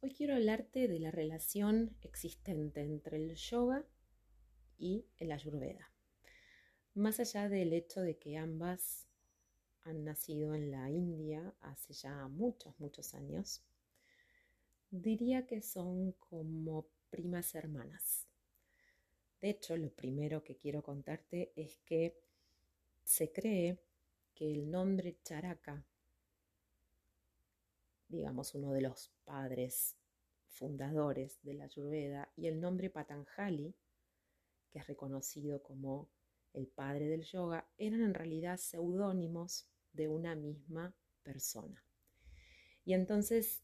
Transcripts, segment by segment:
Hoy quiero hablarte de la relación existente entre el yoga y el ayurveda. Más allá del hecho de que ambas han nacido en la India hace ya muchos, muchos años, diría que son como primas hermanas. De hecho, lo primero que quiero contarte es que se cree que el nombre Charaka digamos, uno de los padres fundadores de la Ayurveda, y el nombre Patanjali, que es reconocido como el padre del yoga, eran en realidad seudónimos de una misma persona. Y entonces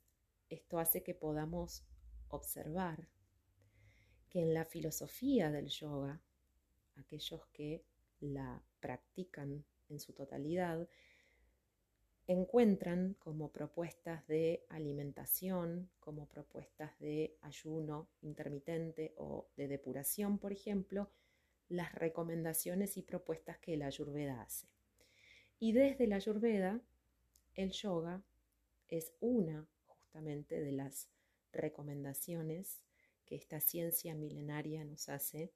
esto hace que podamos observar que en la filosofía del yoga, aquellos que la practican en su totalidad, encuentran como propuestas de alimentación, como propuestas de ayuno intermitente o de depuración, por ejemplo, las recomendaciones y propuestas que la ayurveda hace. Y desde la ayurveda, el yoga es una justamente de las recomendaciones que esta ciencia milenaria nos hace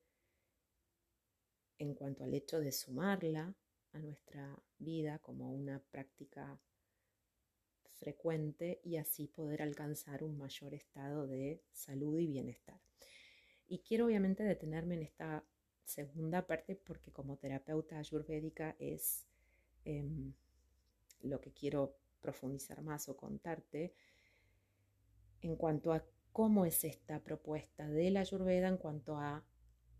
en cuanto al hecho de sumarla a nuestra vida como una práctica frecuente y así poder alcanzar un mayor estado de salud y bienestar. Y quiero obviamente detenerme en esta segunda parte porque como terapeuta ayurvédica es em, lo que quiero profundizar más o contarte en cuanto a cómo es esta propuesta de la ayurveda en cuanto a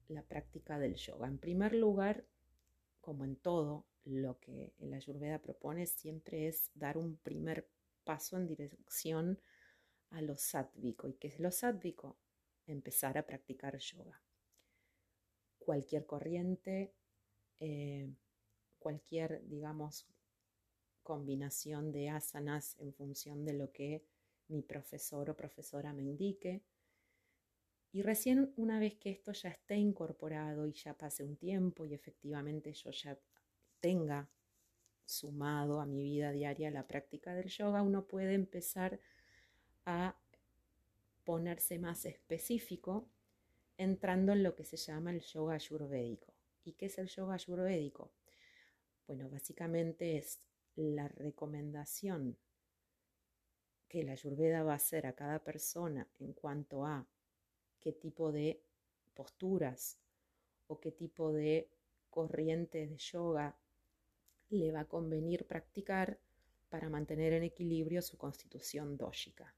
la práctica del yoga. En primer lugar, como en todo lo que la ayurveda propone, siempre es dar un primer paso en dirección a lo sádvico. ¿Y qué es lo sádvico? Empezar a practicar yoga. Cualquier corriente, eh, cualquier, digamos, combinación de asanas en función de lo que mi profesor o profesora me indique. Y recién una vez que esto ya esté incorporado y ya pase un tiempo y efectivamente yo ya tenga sumado a mi vida diaria la práctica del yoga, uno puede empezar a ponerse más específico entrando en lo que se llama el yoga ayurvédico. ¿Y qué es el yoga ayurvédico? Bueno, básicamente es la recomendación que la ayurveda va a hacer a cada persona en cuanto a qué tipo de posturas o qué tipo de corriente de yoga le va a convenir practicar para mantener en equilibrio su constitución dógica.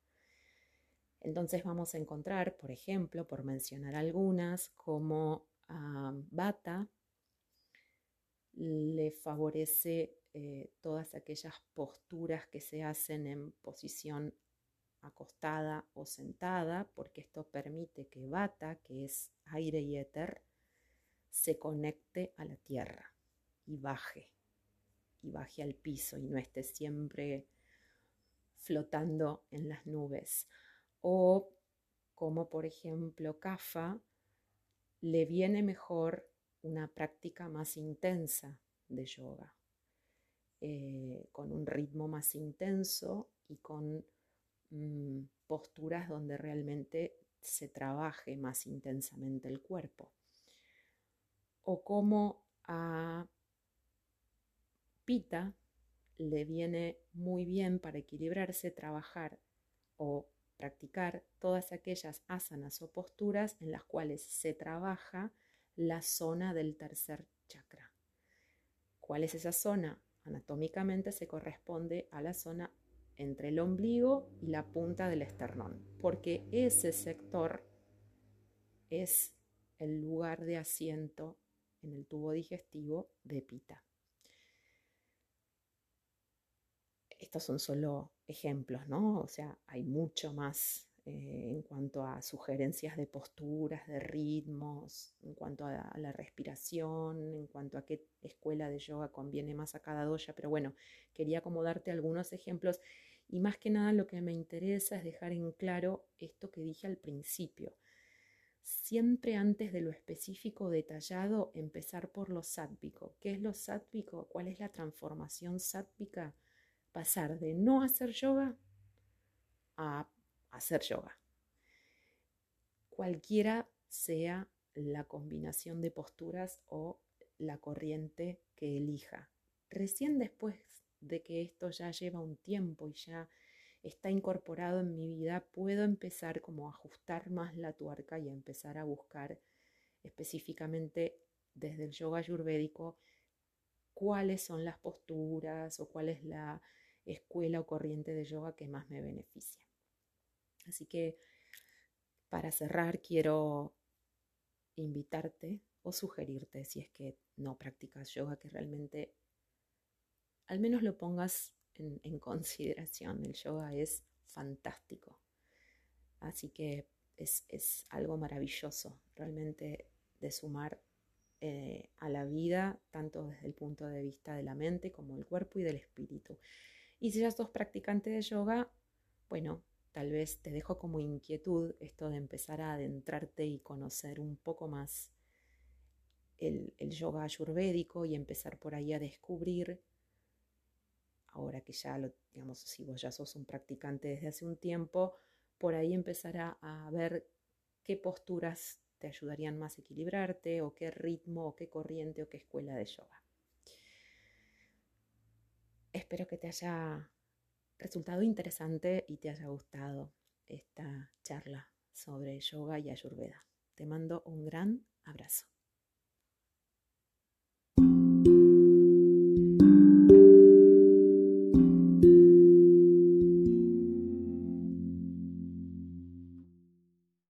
Entonces vamos a encontrar, por ejemplo, por mencionar algunas, como a Bata le favorece eh, todas aquellas posturas que se hacen en posición acostada o sentada, porque esto permite que bata, que es aire y éter, se conecte a la tierra y baje, y baje al piso y no esté siempre flotando en las nubes. O como por ejemplo Kafa, le viene mejor una práctica más intensa de yoga, eh, con un ritmo más intenso y con mm, posturas donde realmente se trabaje más intensamente el cuerpo. O como a Pita le viene muy bien para equilibrarse trabajar o practicar todas aquellas asanas o posturas en las cuales se trabaja la zona del tercer chakra. ¿Cuál es esa zona? Anatómicamente se corresponde a la zona entre el ombligo y la punta del esternón, porque ese sector es el lugar de asiento en el tubo digestivo de Pita. Estos son solo ejemplos, ¿no? O sea, hay mucho más eh, en cuanto a sugerencias de posturas, de ritmos, en cuanto a, la respiración, en cuanto a qué escuela de yoga conviene más a cada doya, pero bueno, quería como darte algunos ejemplos y más que nada lo que me interesa es dejar en claro esto que dije al principio. Siempre antes de lo específico detallado, empezar por lo sátvico. ¿Qué es lo sátvico? ¿Cuál es la transformación sátvica? Pasar de no hacer yoga a hacer yoga. Cualquiera sea la combinación de posturas o la corriente que elija. Recién después de que esto ya lleva un tiempo y ya está incorporado en mi vida, puedo empezar como a ajustar más la tuerca y a empezar a buscar específicamente desde el yoga ayurvédico cuáles son las posturas o cuál es la escuela o corriente de yoga que más me beneficia. Así que para cerrar quiero invitarte o sugerirte, si es que no practicas yoga, que realmente al menos lo pongas en, consideración. El yoga es fantástico. Así que es, algo maravilloso realmente de sumar eh, a la vida, tanto desde el punto de vista de la mente como del cuerpo y del espíritu. Y si ya sos practicante de yoga, bueno, tal vez te dejo como inquietud esto de empezar a adentrarte y conocer un poco más el, yoga ayurvédico y empezar por ahí a descubrir ahora que ya lo, digamos, si vos ya sos un practicante desde hace un tiempo, por ahí empezar a, ver qué posturas te ayudarían más a equilibrarte o qué ritmo o qué corriente o qué escuela de yoga. Espero que te haya resultado interesante y te haya gustado esta charla sobre yoga y ayurveda. Te mando un gran abrazo.